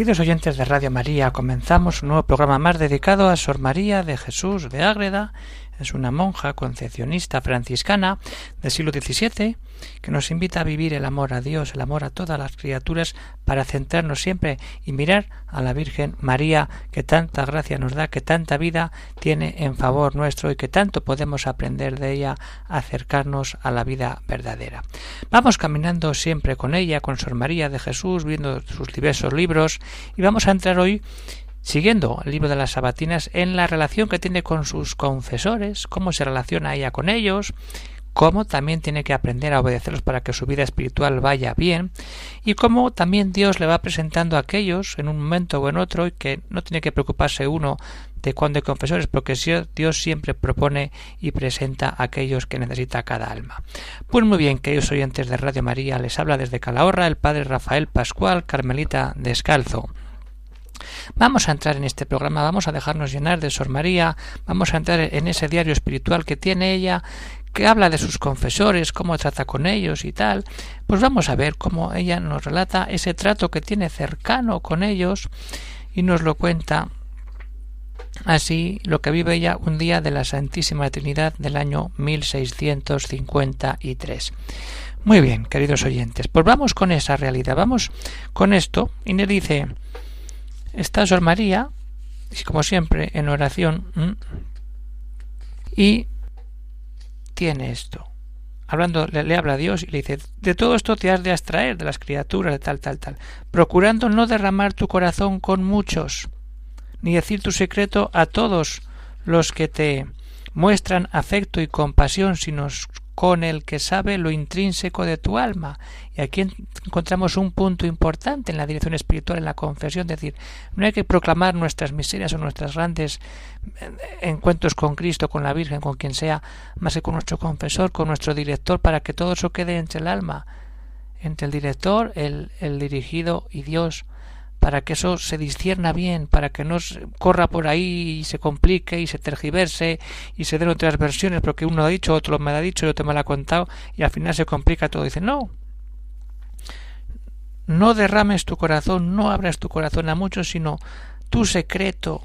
Queridos oyentes de Radio María, comenzamos un nuevo programa más dedicado a Sor María de Jesús de Ágreda. Es una monja concepcionista franciscana del siglo XVII que nos invita a vivir el amor a Dios, el amor a todas las criaturas, para centrarnos siempre y mirar a la Virgen María, que tanta gracia nos da, que tanta vida tiene en favor nuestro y que tanto podemos aprender de ella, acercarnos a la vida verdadera. Vamos caminando siempre con ella, con Sor María de Jesús, viendo sus diversos libros, y vamos a entrar hoy siguiendo el libro de las sabatinas en la relación que tiene con sus confesores, cómo se relaciona ella con ellos, cómo también tiene que aprender a obedecerlos para que su vida espiritual vaya bien, y cómo también Dios le va presentando a aquellos en un momento o en otro y que no tiene que preocuparse uno de cuándo hay confesores, porque Dios siempre propone y presenta a aquellos que necesita cada alma. Pues muy bien, queridos oyentes de Radio María, les habla desde Calahorra el padre Rafael Pascual, Carmelita Descalzo. Vamos a entrar en este programa, vamos a dejarnos llenar de Sor María, vamos a entrar en ese diario espiritual que tiene ella, que habla de sus confesores, cómo trata con ellos y tal, pues vamos a ver cómo ella nos relata ese trato que tiene cercano con ellos y nos lo cuenta así lo que vive ella un día de la Santísima Trinidad del año 1653. Muy bien, queridos oyentes, pues vamos con esa realidad, vamos con esto y le dice, está Sor María, como siempre en oración, y tiene esto. Hablando, le, habla a Dios y le dice, de todo esto te has de abstraer de las criaturas, de tal, tal, tal, procurando no derramar tu corazón con muchos, ni decir tu secreto a todos los que te muestran afecto y compasión, sino con el que sabe lo intrínseco de tu alma. Y aquí encontramos un punto importante en la dirección espiritual, en la confesión, es decir, no hay que proclamar nuestras miserias o nuestras grandes eh, encuentros con Cristo, con la Virgen, con quien sea, más que con nuestro confesor, con nuestro director, para que todo eso quede entre el alma, entre el director, el, el dirigido y Dios para que eso se discierna bien, para que no corra por ahí y se complique y se tergiverse y se den otras versiones porque uno ha dicho, otro me lo ha dicho y otro me lo ha contado y al final se complica todo. Dice, no, no derrames tu corazón, no abras tu corazón a muchos, sino tu secreto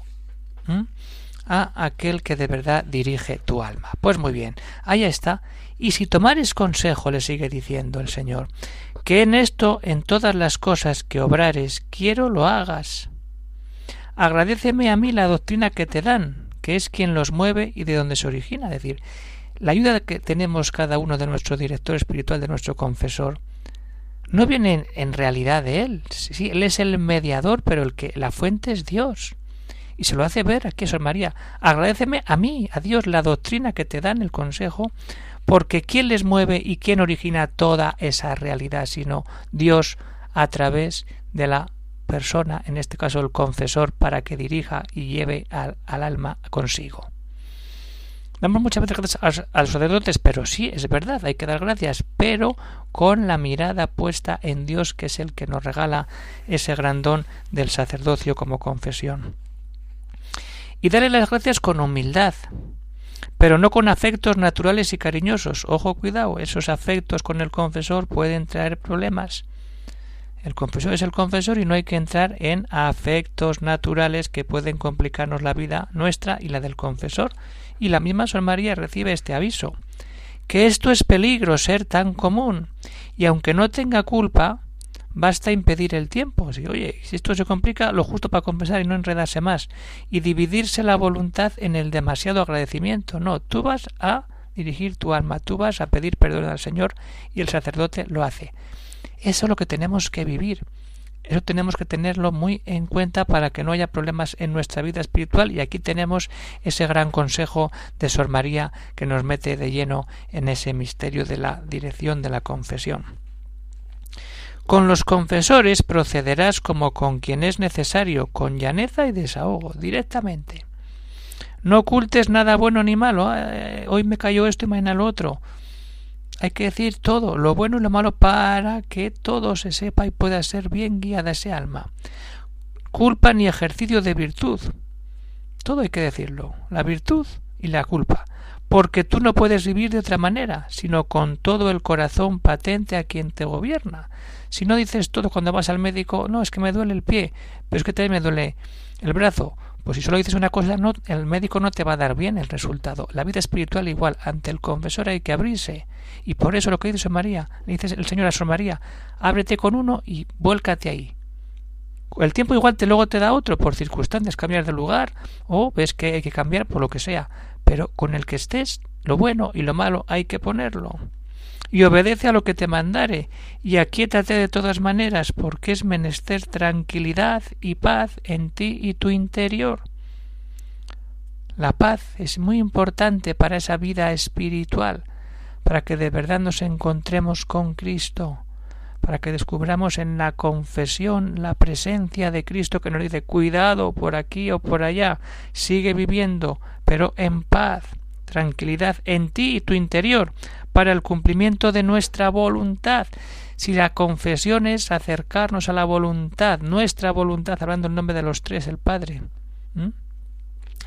a aquel que de verdad dirige tu alma. Pues muy bien, ahí está. Y si tomares consejo, le sigue diciendo el Señor, que en esto, en todas las cosas que obrares, quiero lo hagas. Agradeceme a mí la doctrina que te dan, que es quien los mueve y de donde se origina. Es decir, la ayuda que tenemos cada uno de nuestro director espiritual, de nuestro confesor, no viene en realidad de él. Sí, él es el mediador, pero el que la fuente es Dios. Y se lo hace ver aquí Sor María. Agradeceme a mí, a Dios, la doctrina que te dan el consejo, porque ¿quién les mueve y quién origina toda esa realidad sino Dios a través de la persona, en este caso el confesor, para que dirija y lleve al, alma consigo? Damos muchas veces gracias a, los sacerdotes, pero sí, es verdad, hay que dar gracias, pero con la mirada puesta en Dios, que es el que nos regala ese gran don del sacerdocio como confesión. Y darle las gracias con humildad, pero no con afectos naturales y cariñosos. Ojo, cuidado, esos afectos con el confesor pueden traer problemas. El confesor es el confesor y no hay que entrar en afectos naturales que pueden complicarnos la vida nuestra y la del confesor. Y la misma San María recibe este aviso que esto es peligro ser tan común y aunque no tenga culpa, Basta impedir el tiempo. Si, oye, si esto se complica, lo justo para compensar y no enredarse más. Y dividirse la voluntad en el demasiado agradecimiento. No, tú vas a dirigir tu alma, tú vas a pedir perdón al Señor y el sacerdote lo hace. Eso es lo que tenemos que vivir. Eso tenemos que tenerlo muy en cuenta para que no haya problemas en nuestra vida espiritual y aquí tenemos ese gran consejo de Sor María que nos mete de lleno en ese misterio de la dirección de la confesión. Con los confesores procederás como con quien es necesario, con llaneza y desahogo, directamente. No ocultes nada bueno ni malo. Hoy me cayó esto y mañana lo otro. Hay que decir todo, lo bueno y lo malo, para que todo se sepa y pueda ser bien guiada ese alma. Culpa ni ejercicio de virtud. Todo hay que decirlo. La virtud y la culpa porque tú no puedes vivir de otra manera, sino con todo el corazón patente a quien te gobierna. Si no dices todo cuando vas al médico, no, es que me duele el pie, pero es que también me duele el brazo, pues si solo dices una cosa, no, el médico no te va a dar bien el resultado. La vida espiritual igual, ante el confesor hay que abrirse. Y por eso lo que dice María, le dice el Señor a San María, ábrete con uno y vuélcate ahí. El tiempo igual te luego te da otro por circunstancias, cambiar de lugar, o ves que hay que cambiar por lo que sea pero con el que estés, lo bueno y lo malo hay que ponerlo. Y obedece a lo que te mandare, y aquíétate de todas maneras, porque es menester tranquilidad y paz en ti y tu interior. La paz es muy importante para esa vida espiritual, para que de verdad nos encontremos con Cristo, para que descubramos en la confesión la presencia de Cristo que nos dice cuidado por aquí o por allá, sigue viviendo, pero en paz, tranquilidad en ti y tu interior, para el cumplimiento de nuestra voluntad. Si la confesión es acercarnos a la voluntad, nuestra voluntad, hablando en nombre de los tres, el Padre,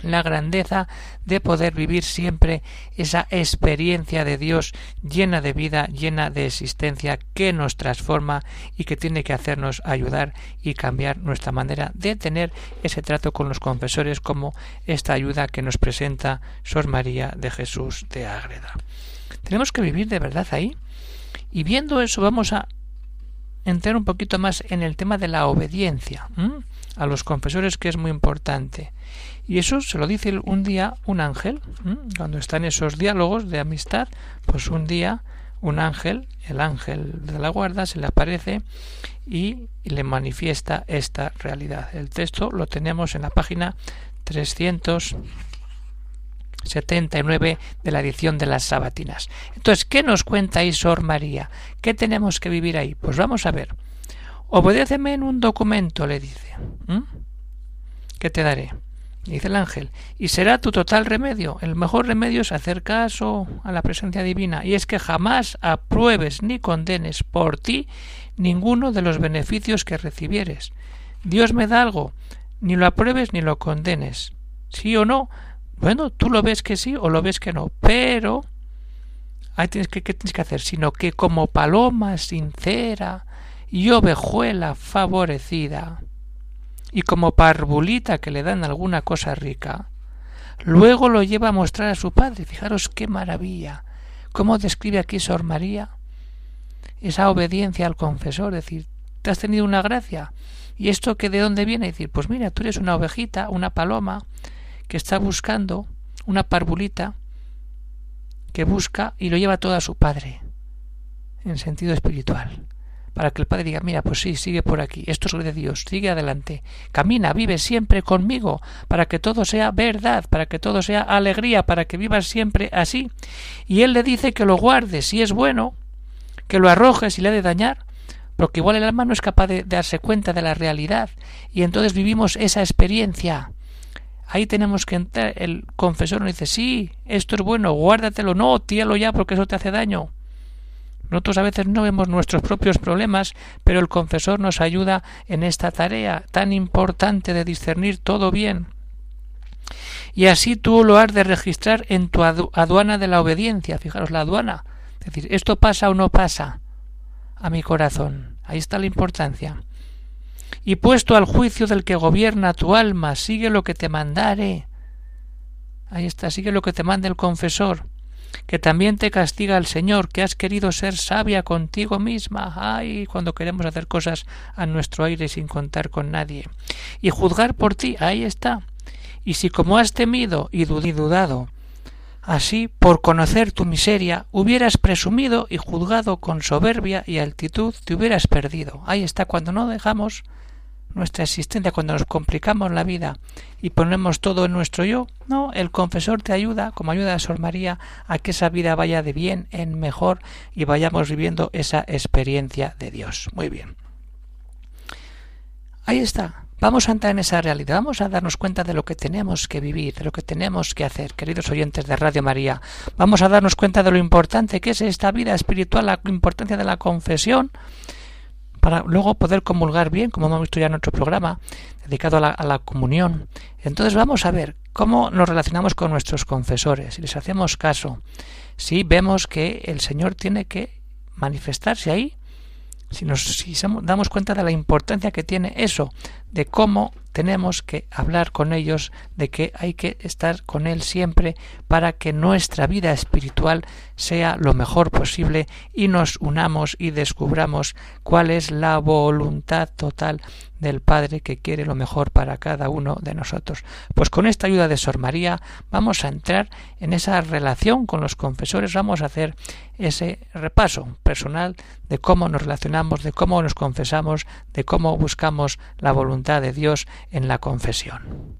la grandeza de poder vivir siempre esa experiencia de Dios llena de vida, llena de existencia, que nos transforma y que tiene que hacernos ayudar y cambiar nuestra manera de tener ese trato con los confesores como esta ayuda que nos presenta Sor María de Jesús de Ágreda. Tenemos que vivir de verdad ahí. Y viendo eso vamos a entrar un poquito más en el tema de la obediencia a los confesores que es muy importante y eso se lo dice un día un ángel. Cuando están esos diálogos de amistad, pues un día un ángel, el ángel de la guarda, se le aparece y le manifiesta esta realidad. El texto lo tenemos en la página 379 de la edición de las Sabatinas. Entonces, ¿qué nos cuenta ahí Sor María? ¿Qué tenemos que vivir ahí? Pues vamos a ver. Obedéceme en un documento, le dice. ¿Qué te daré? Dice el ángel, y será tu total remedio. El mejor remedio es hacer caso a la presencia divina, y es que jamás apruebes ni condenes por ti ninguno de los beneficios que recibieres. Dios me da algo, ni lo apruebes ni lo condenes. ¿Sí o no? Bueno, tú lo ves que sí o lo ves que no, pero ahí tienes que, ¿qué tienes que hacer? Sino que como paloma sincera y ovejuela favorecida, y como parvulita que le dan alguna cosa rica, luego lo lleva a mostrar a su padre. Fijaros qué maravilla. ¿Cómo describe aquí Sor María esa obediencia al confesor? Es decir, te has tenido una gracia. ¿Y esto que de dónde viene? decir, pues mira, tú eres una ovejita, una paloma, que está buscando una parvulita que busca y lo lleva todo a su padre, en sentido espiritual para que el Padre diga, mira, pues sí, sigue por aquí, esto es de Dios, sigue adelante, camina, vive siempre conmigo, para que todo sea verdad, para que todo sea alegría, para que vivas siempre así. Y Él le dice que lo guarde, si es bueno, que lo arroje si le ha de dañar, porque igual el alma no es capaz de darse cuenta de la realidad, y entonces vivimos esa experiencia. Ahí tenemos que entrar, el confesor nos dice, sí, esto es bueno, guárdatelo, no, tíralo ya porque eso te hace daño. Nosotros a veces no vemos nuestros propios problemas, pero el confesor nos ayuda en esta tarea tan importante de discernir todo bien. Y así tú lo has de registrar en tu aduana de la obediencia. Fijaros, la aduana. Es decir, ¿esto pasa o no pasa a mi corazón? Ahí está la importancia. Y puesto al juicio del que gobierna tu alma, sigue lo que te mandare. Ahí está, sigue lo que te mande el confesor que también te castiga el Señor, que has querido ser sabia contigo misma, ay, cuando queremos hacer cosas a nuestro aire sin contar con nadie, y juzgar por ti, ahí está. Y si como has temido y dudado, así, por conocer tu miseria, hubieras presumido y juzgado con soberbia y altitud, te hubieras perdido. Ahí está, cuando no dejamos nuestra existencia, cuando nos complicamos la vida y ponemos todo en nuestro yo, no, el confesor te ayuda, como ayuda a Sor María, a que esa vida vaya de bien en mejor y vayamos viviendo esa experiencia de Dios. Muy bien. Ahí está. Vamos a entrar en esa realidad, vamos a darnos cuenta de lo que tenemos que vivir, de lo que tenemos que hacer, queridos oyentes de Radio María. Vamos a darnos cuenta de lo importante que es esta vida espiritual, la importancia de la confesión, para luego poder comulgar bien, como hemos visto ya en otro programa, dedicado a la, a la, comunión. Entonces vamos a ver cómo nos relacionamos con nuestros confesores, si les hacemos caso, si vemos que el Señor tiene que manifestarse ahí, si nos si damos cuenta de la importancia que tiene eso, de cómo tenemos que hablar con ellos, de que hay que estar con Él siempre para que nuestra vida espiritual sea lo mejor posible y nos unamos y descubramos cuál es la voluntad total del Padre que quiere lo mejor para cada uno de nosotros. Pues con esta ayuda de Sor María vamos a entrar en esa relación con los confesores, vamos a hacer ese repaso personal de cómo nos relacionamos, de cómo nos confesamos, de cómo buscamos la voluntad de Dios en la confesión.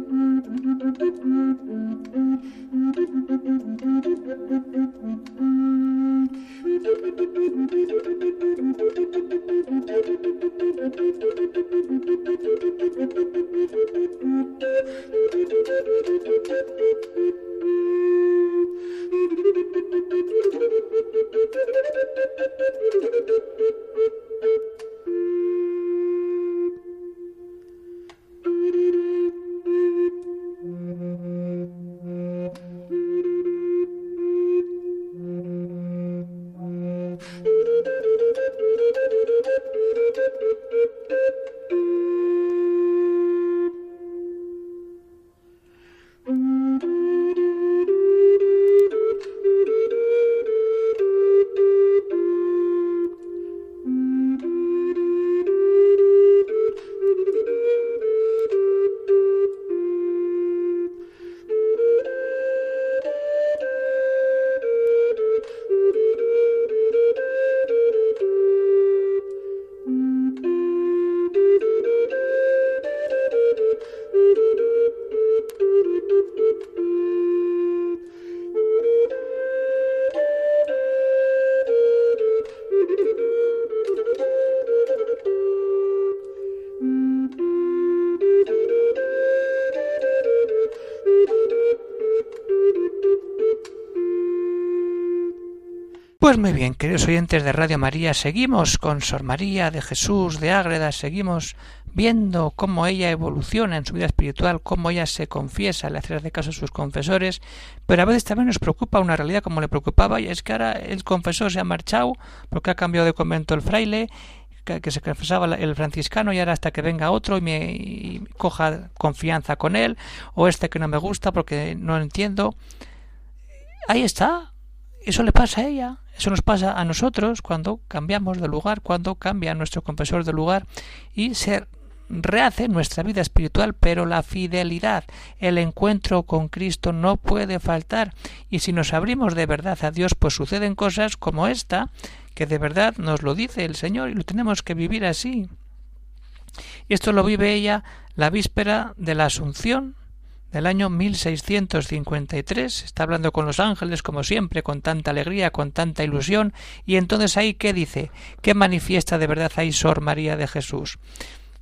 Pues muy bien, queridos oyentes de Radio María, seguimos con Sor María de Jesús de Ágreda, seguimos viendo cómo ella evoluciona en su vida espiritual, cómo ella se confiesa le hace de caso a sus confesores, pero a veces también nos preocupa una realidad como le preocupaba, y es que ahora el confesor se ha marchado porque ha cambiado de convento el fraile, que, se confesaba el franciscano y ahora hasta que venga otro y me coja confianza con él, o este que no me gusta porque no entiendo. Ahí está, eso le pasa a ella, eso nos pasa a nosotros cuando cambiamos de lugar, cuando cambia nuestro confesor de lugar y se rehace nuestra vida espiritual, pero la fidelidad, el encuentro con Cristo no puede faltar. Y si nos abrimos de verdad a Dios, pues suceden cosas como esta, que de verdad nos lo dice el Señor y lo tenemos que vivir así. Esto lo vive ella la víspera de la Asunción del año 1653. Está hablando con los ángeles, como siempre, con tanta alegría, con tanta ilusión. Y entonces ahí, ¿qué dice? ¿Qué manifiesta de verdad ahí Sor María de Jesús?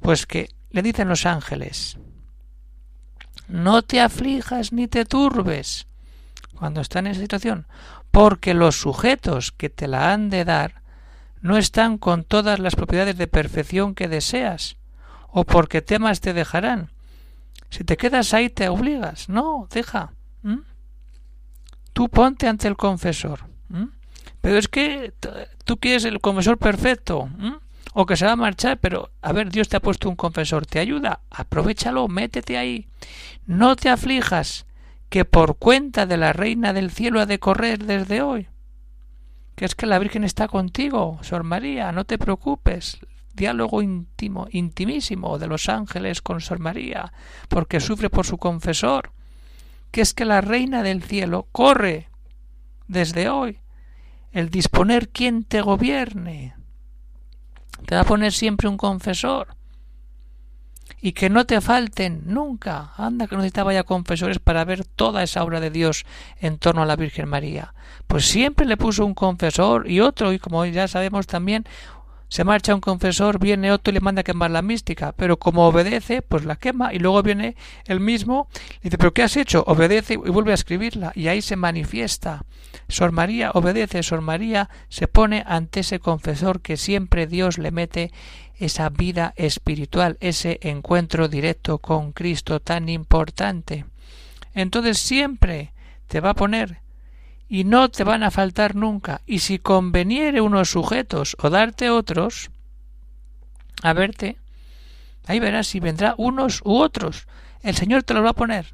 Pues que le dicen los ángeles, no te aflijas ni te turbes cuando está en esa situación, porque los sujetos que te la han de dar no están con todas las propiedades de perfección que deseas, o porque temas te dejarán. Si te quedas ahí te obligas. No, deja. Tú ponte ante el confesor. Pero es que tú quieres el confesor perfecto. O que se va a marchar, pero a ver, Dios te ha puesto un confesor, te ayuda, aprovechalo, métete ahí. No te aflijas, que por cuenta de la Reina del Cielo ha de correr desde hoy. Que es que la Virgen está contigo, Sor María, no te preocupes. Diálogo íntimo, intimísimo de los ángeles con Sor María, porque sufre por su confesor. Que es que la Reina del Cielo corre desde hoy el disponer quien te gobierne. Te va a poner siempre un confesor y que no te falten nunca. Anda que necesitaba ya confesores para ver toda esa obra de Dios en torno a la Virgen María. Pues siempre le puso un confesor y otro, y como ya sabemos también, se marcha un confesor, viene otro y le manda a quemar la mística, pero como obedece, pues la quema y luego viene el mismo y dice, pero ¿qué has hecho? Obedece y vuelve a escribirla y ahí se manifiesta. Sor María obedece, Sor María se pone ante ese confesor que siempre Dios le mete esa vida espiritual, ese encuentro directo con Cristo tan importante. Entonces siempre te va a poner y no te van a faltar nunca. Y si conveniere unos sujetos o darte otros, a verte, ahí verás si vendrá unos u otros. El Señor te los va a poner.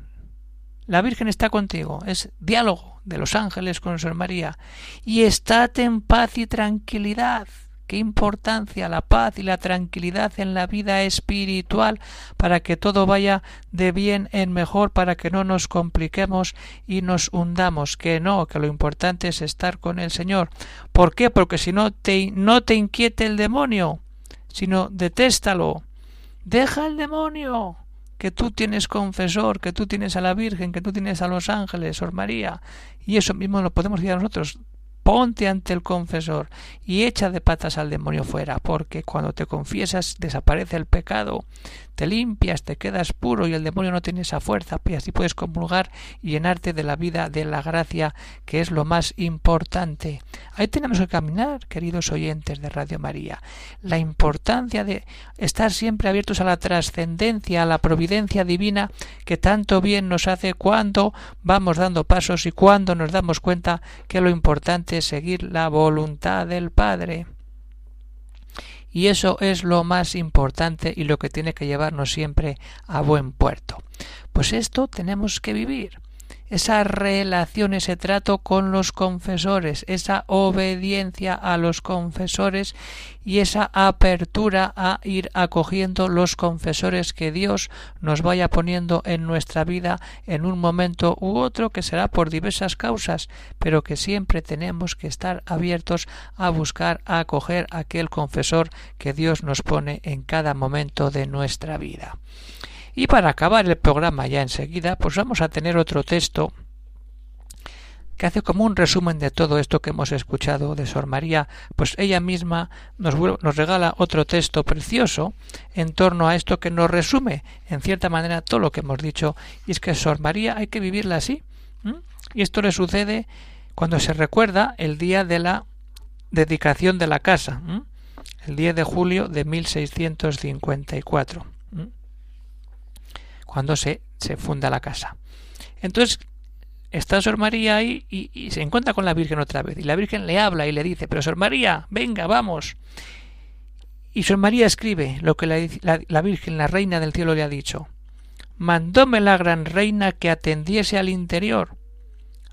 La Virgen está contigo. Es diálogo de los ángeles con Sor María. Y estate en paz y tranquilidad qué importancia la paz y la tranquilidad en la vida espiritual para que todo vaya de bien en mejor, para que no nos compliquemos y nos hundamos, que no, que lo importante es estar con el Señor. ¿Por qué? Porque si no te, no te inquiete el demonio, sino detéstalo. Deja el demonio que tú tienes confesor, que tú tienes a la Virgen, que tú tienes a los ángeles, Sor María, y eso mismo lo podemos decir a nosotros ponte ante el confesor y echa de patas al demonio fuera, porque cuando te confiesas desaparece el pecado, te limpias, te quedas puro y el demonio no tiene esa fuerza, y así puedes comulgar y llenarte de la vida de la gracia, que es lo más importante. Ahí tenemos que caminar, queridos oyentes de Radio María. La importancia de estar siempre abiertos a la trascendencia, a la providencia divina, que tanto bien nos hace cuando vamos dando pasos y cuando nos damos cuenta que lo importante es seguir la voluntad del Padre. Y eso es lo más importante y lo que tiene que llevarnos siempre a buen puerto. Pues esto tenemos que vivir esa relación, ese trato con los confesores, esa obediencia a los confesores y esa apertura a ir acogiendo los confesores que Dios nos vaya poniendo en nuestra vida en un momento u otro que será por diversas causas, pero que siempre tenemos que estar abiertos a buscar a acoger aquel confesor que Dios nos pone en cada momento de nuestra vida. Y para acabar el programa ya enseguida, pues vamos a tener otro texto que hace como un resumen de todo esto que hemos escuchado de Sor María, pues ella misma nos, nos, regala otro texto precioso en torno a esto que nos resume, en cierta manera, todo lo que hemos dicho, y es que Sor María hay que vivirla así. Y esto le sucede cuando se recuerda el día de la dedicación de la casa, el 10 de julio de 1654 cuando se, se funda la casa. Entonces está Sor María ahí y, se encuentra con la Virgen otra vez. Y la Virgen le habla y le dice, pero Sor María, venga, vamos. Y Sor María escribe lo que la, la, Virgen, la Reina del Cielo, le ha dicho. Mandóme la gran reina que atendiese al interior.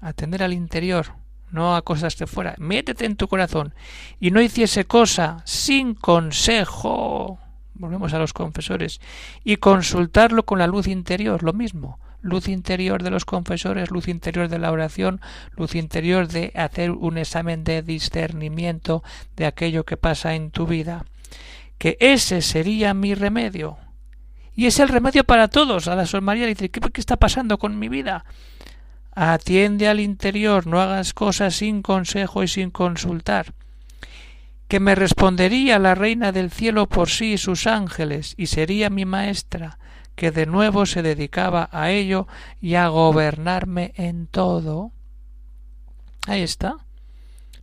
Atender al interior, no a cosas de fuera. Métete en tu corazón. Y no hiciese cosa sin consejo volvemos a los confesores, y consultarlo con la luz interior, lo mismo, luz interior de los confesores, luz interior de la oración, luz interior de hacer un examen de discernimiento de aquello que pasa en tu vida. Que ese sería mi remedio. Y es el remedio para todos. A la Sol María le dice, ¿qué, ¿qué está pasando con mi vida? Atiende al interior, no hagas cosas sin consejo y sin consultar que me respondería la reina del cielo por sí y sus ángeles, y sería mi maestra, que de nuevo se dedicaba a ello y a gobernarme en todo. Ahí está.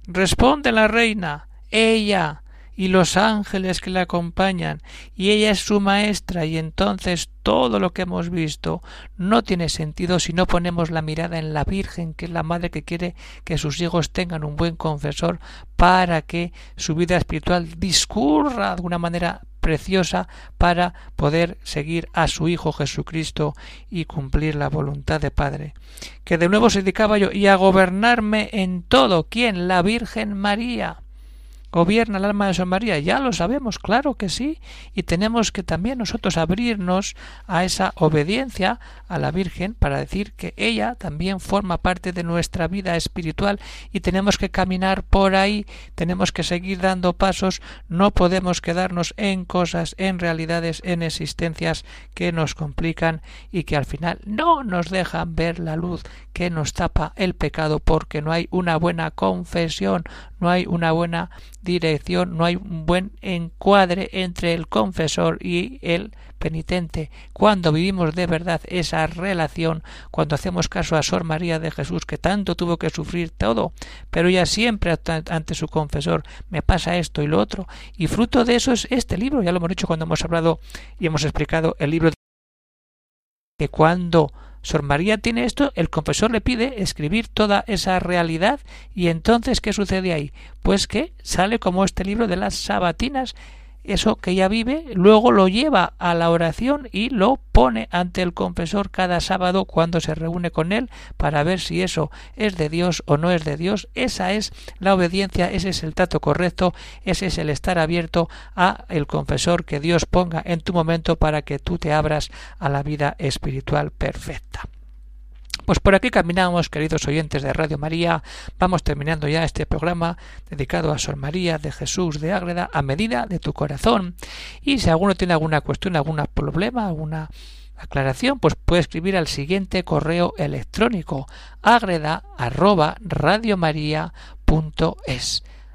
Responde la reina, ella, y los ángeles que la acompañan, y ella es su maestra, y entonces todo lo que hemos visto no tiene sentido si no ponemos la mirada en la Virgen, que es la madre que quiere que sus hijos tengan un buen confesor para que su vida espiritual discurra de una manera preciosa para poder seguir a su Hijo Jesucristo y cumplir la voluntad de Padre. Que de nuevo se dedicaba yo y a gobernarme en todo. ¿Quién? La Virgen María gobierna el alma de San María? Ya lo sabemos, claro que sí, y tenemos que también nosotros abrirnos a esa obediencia a la Virgen para decir que ella también forma parte de nuestra vida espiritual y tenemos que caminar por ahí, tenemos que seguir dando pasos, no podemos quedarnos en cosas, en realidades, en existencias que nos complican y que al final no nos dejan ver la luz que nos tapa el pecado porque no hay una buena confesión, no hay una buena dirección, no hay un buen encuadre entre el confesor y el penitente. Cuando vivimos de verdad esa relación, cuando hacemos caso a Sor María de Jesús, que tanto tuvo que sufrir todo, pero ella siempre ante su confesor me pasa esto y lo otro, y fruto de eso es este libro, ya lo hemos dicho cuando hemos hablado y hemos explicado el libro que cuando Sor María tiene esto, el confesor le pide escribir toda esa realidad y entonces ¿qué sucede ahí? Pues que sale como este libro de las sabatinas eso que ella vive, luego lo lleva a la oración y lo pone ante el confesor cada sábado cuando se reúne con él para ver si eso es de Dios o no es de Dios. Esa es la obediencia, ese es el trato correcto, ese es el estar abierto a el confesor que Dios ponga en tu momento para que tú te abras a la vida espiritual perfecta. Pues por aquí caminamos, queridos oyentes de Radio María. Vamos terminando ya este programa dedicado a Sor María de Jesús de Ágreda a medida de tu corazón. Y si alguno tiene alguna cuestión, algún problema, alguna aclaración, pues puede escribir al siguiente correo electrónico agreda arroba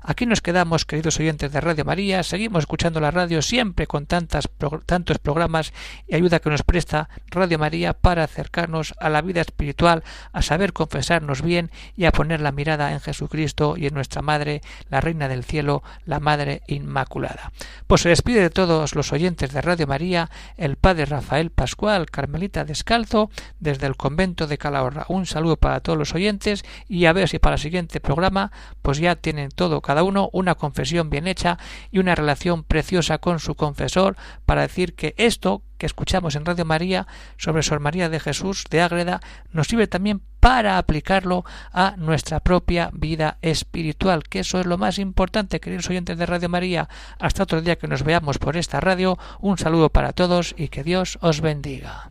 Aquí nos quedamos, queridos oyentes de Radio María, seguimos escuchando la radio siempre con tantas, tantos programas y ayuda que nos presta Radio María para acercarnos a la vida espiritual, a saber confesarnos bien y a poner la mirada en Jesucristo y en nuestra Madre, la Reina del Cielo, la Madre Inmaculada. Pues se despide de todos los oyentes de Radio María el Padre Rafael Pascual, Carmelita Descalzo, desde el convento de Calahorra. Un saludo para todos los oyentes y a ver si para el siguiente programa pues ya tienen todo cada uno una confesión bien hecha y una relación preciosa con su confesor para decir que esto que escuchamos en Radio María sobre Sor María de Jesús de Ágreda nos sirve también para aplicarlo a nuestra propia vida espiritual, que eso es lo más importante, queridos oyentes de Radio María. Hasta otro día que nos veamos por esta radio, un saludo para todos y que Dios os bendiga.